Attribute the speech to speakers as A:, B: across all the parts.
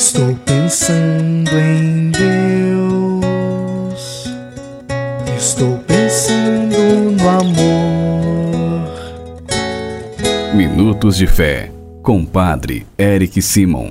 A: Estou pensando em Deus. Estou pensando no amor.
B: Minutos de Fé, com Padre Eric Simon.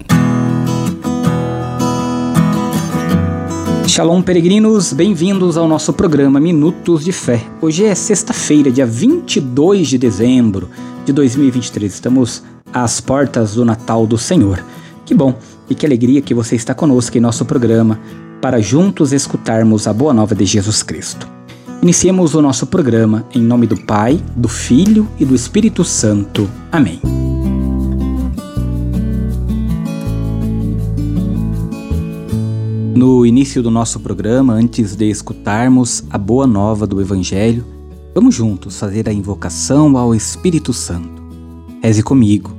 C: Shalom, peregrinos, bem-vindos ao nosso programa Minutos de Fé. Hoje é sexta-feira, dia 22 de dezembro de 2023. Estamos às portas do Natal do Senhor. Que bom e que alegria que você está conosco em nosso programa para juntos escutarmos a boa nova de Jesus Cristo. Iniciemos o nosso programa em nome do Pai, do Filho e do Espírito Santo. Amém. No início do nosso programa, antes de escutarmos a boa nova do Evangelho, vamos juntos fazer a invocação ao Espírito Santo. Reze comigo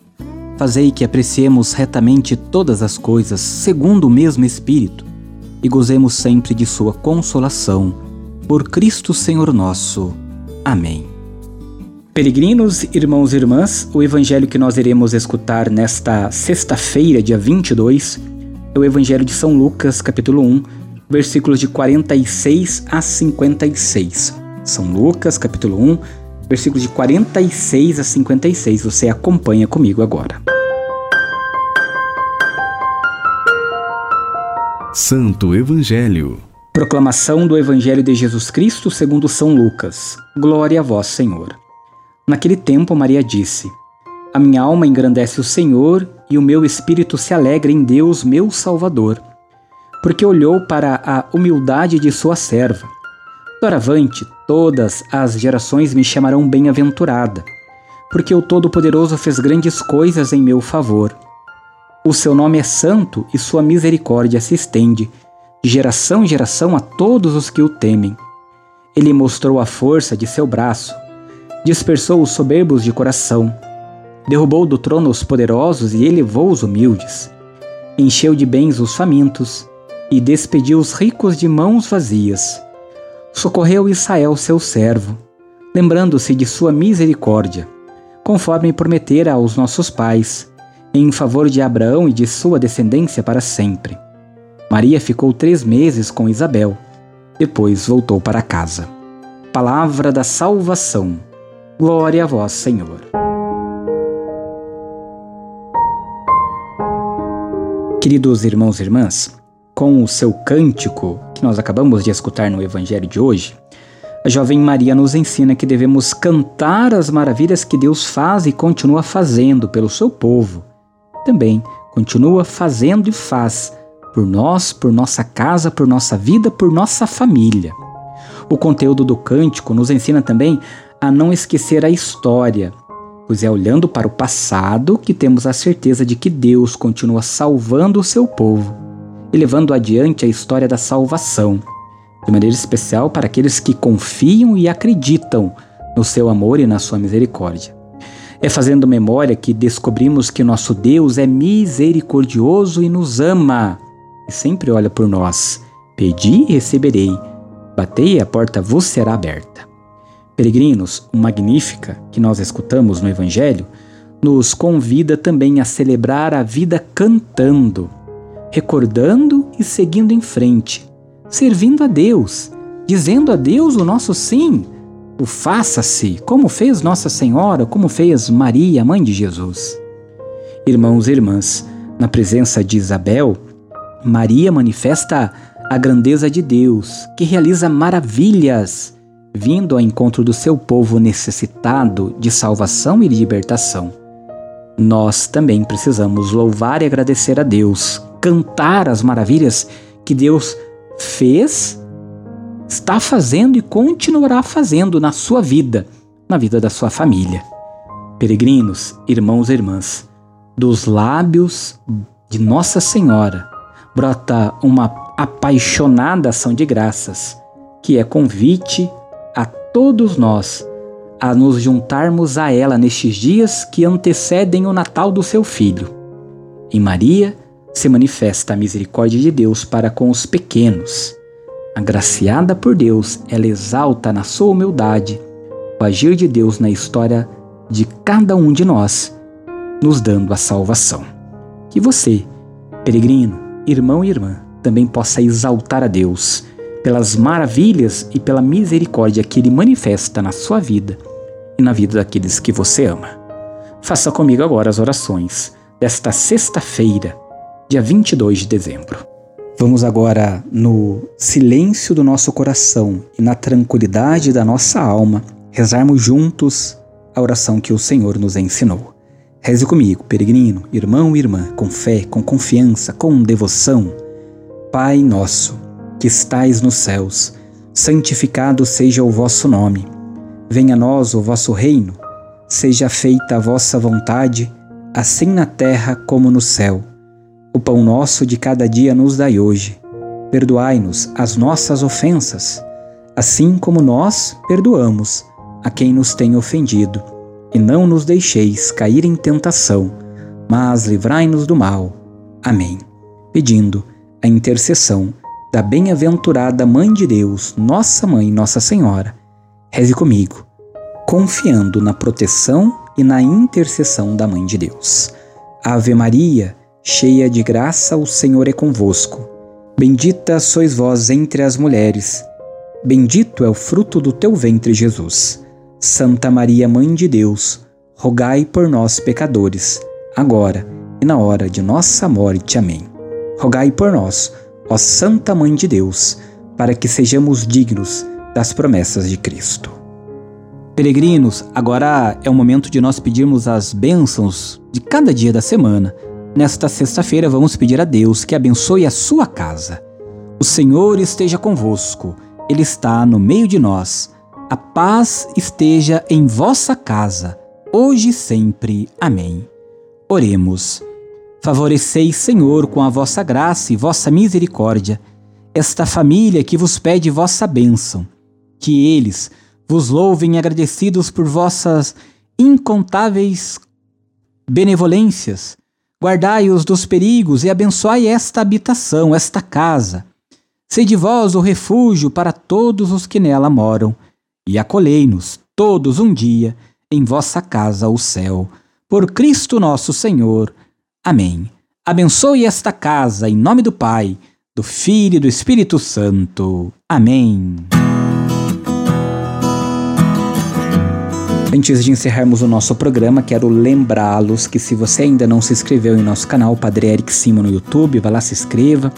C: fazei que apreciemos retamente todas as coisas segundo o mesmo Espírito e gozemos sempre de Sua consolação. Por Cristo Senhor nosso. Amém. Peregrinos, irmãos e irmãs, o evangelho que nós iremos escutar nesta sexta-feira, dia 22, é o evangelho de São Lucas, capítulo 1, versículos de 46 a 56. São Lucas, capítulo 1, versículos de 46 a 56. Você acompanha comigo agora.
B: Santo Evangelho.
C: Proclamação do Evangelho de Jesus Cristo segundo São Lucas. Glória a vós, Senhor. Naquele tempo Maria disse: A minha alma engrandece o Senhor e o meu espírito se alegra em Deus, meu Salvador porque olhou para a humildade de sua serva. Doravante, todas as gerações me chamarão bem-aventurada, porque o Todo-Poderoso fez grandes coisas em meu favor. O seu nome é santo e sua misericórdia se estende, de geração em geração, a todos os que o temem. Ele mostrou a força de seu braço, dispersou os soberbos de coração, derrubou do trono os poderosos e elevou os humildes, encheu de bens os famintos e despediu os ricos de mãos vazias. Socorreu Israel, seu servo, lembrando-se de sua misericórdia, conforme prometera aos nossos pais, em favor de Abraão e de sua descendência para sempre. Maria ficou três meses com Isabel, depois voltou para casa. Palavra da salvação. Glória a vós, Senhor. Queridos irmãos e irmãs, com o seu cântico, que nós acabamos de escutar no Evangelho de hoje, a jovem Maria nos ensina que devemos cantar as maravilhas que Deus faz e continua fazendo pelo seu povo. Também continua fazendo e faz por nós, por nossa casa, por nossa vida, por nossa família. O conteúdo do cântico nos ensina também a não esquecer a história, pois é olhando para o passado que temos a certeza de que Deus continua salvando o seu povo e levando adiante a história da salvação, de maneira especial para aqueles que confiam e acreditam no seu amor e na sua misericórdia. É fazendo memória que descobrimos que nosso Deus é misericordioso e nos ama e sempre olha por nós. Pedi e receberei, batei e a porta vos será aberta. Peregrinos, o Magnífica que nós escutamos no Evangelho nos convida também a celebrar a vida cantando recordando e seguindo em frente, servindo a Deus, dizendo a Deus o nosso sim, o faça-se, como fez Nossa Senhora, como fez Maria, mãe de Jesus. Irmãos e irmãs, na presença de Isabel, Maria manifesta a grandeza de Deus, que realiza maravilhas, vindo ao encontro do seu povo necessitado de salvação e libertação. Nós também precisamos louvar e agradecer a Deus cantar as maravilhas que Deus fez, está fazendo e continuará fazendo na sua vida, na vida da sua família. Peregrinos, irmãos e irmãs, dos lábios de Nossa Senhora brota uma apaixonada ação de graças, que é convite a todos nós a nos juntarmos a ela nestes dias que antecedem o Natal do seu Filho. Em Maria se manifesta a misericórdia de Deus para com os pequenos. Agraciada por Deus, ela exalta na sua humildade o agir de Deus na história de cada um de nós, nos dando a salvação. Que você, peregrino, irmão e irmã, também possa exaltar a Deus pelas maravilhas e pela misericórdia que Ele manifesta na sua vida e na vida daqueles que você ama. Faça comigo agora as orações desta sexta-feira, dia 22 de dezembro. Vamos agora, no silêncio do nosso coração e na tranquilidade da nossa alma, rezarmos juntos a oração que o Senhor nos ensinou. Reze comigo, peregrino, irmão e irmã, com fé, com confiança, com devoção. Pai nosso, que estais nos céus, santificado seja o vosso nome. Venha a nós o vosso reino. Seja feita a vossa vontade, assim na terra como no céu. O pão nosso de cada dia nos dai hoje. Perdoai-nos as nossas ofensas, assim como nós perdoamos a quem nos tem ofendido e não nos deixeis cair em tentação, mas livrai-nos do mal. Amém. Pedindo a intercessão da bem-aventurada Mãe de Deus, Nossa Mãe, Nossa Senhora, reze comigo, confiando na proteção e na intercessão da Mãe de Deus. Ave Maria, cheia de graça, o Senhor é convosco. Bendita sois vós entre as mulheres, bendito é o fruto do teu ventre, Jesus. Santa Maria, Mãe de Deus, rogai por nós, pecadores, agora e na hora de nossa morte. Amém. Rogai por nós, ó Santa Mãe de Deus, para que sejamos dignos das promessas de Cristo. Peregrinos, agora é o momento de nós pedirmos as bênçãos de cada dia da semana. Nesta sexta-feira, vamos pedir a Deus que abençoe a sua casa. O Senhor esteja convosco, Ele está no meio de nós a paz esteja em vossa casa, hoje e sempre. Amém. Oremos. Favoreceis, Senhor, com a vossa graça e vossa misericórdia, esta família que vos pede vossa bênção. Que eles vos louvem agradecidos por vossas incontáveis benevolências. Guardai-os dos perigos e abençoai esta habitação, esta casa. Sede vós o refúgio para todos os que nela moram e acolhei-nos todos um dia em vossa casa o céu. Por Cristo nosso Senhor. Amém. Abençoe esta casa em nome do Pai, do Filho e do Espírito Santo. Amém. Antes de encerrarmos o nosso programa, quero lembrá-los que se você ainda não se inscreveu em nosso canal Padre Eric Simo no YouTube, vá lá se inscreva.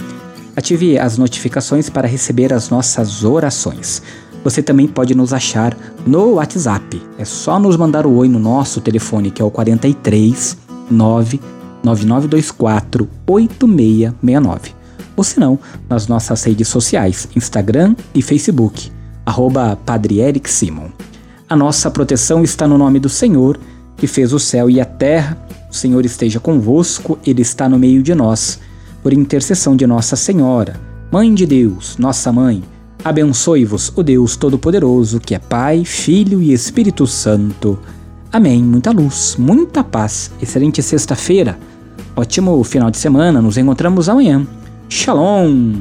C: Ative as notificações para receber as nossas orações. Você também pode nos achar no WhatsApp. É só nos mandar o oi no nosso telefone, que é o 43 99924 8669. Ou se não, nas nossas redes sociais, Instagram e Facebook, arroba Padre Eric Simon. A nossa proteção está no nome do Senhor, que fez o céu e a terra. O Senhor esteja convosco, Ele está no meio de nós. Por intercessão de Nossa Senhora, Mãe de Deus, nossa Mãe, Abençoe-vos o Deus Todo-Poderoso, que é Pai, Filho e Espírito Santo. Amém. Muita luz, muita paz. Excelente sexta-feira. Ótimo final de semana. Nos encontramos amanhã. Shalom.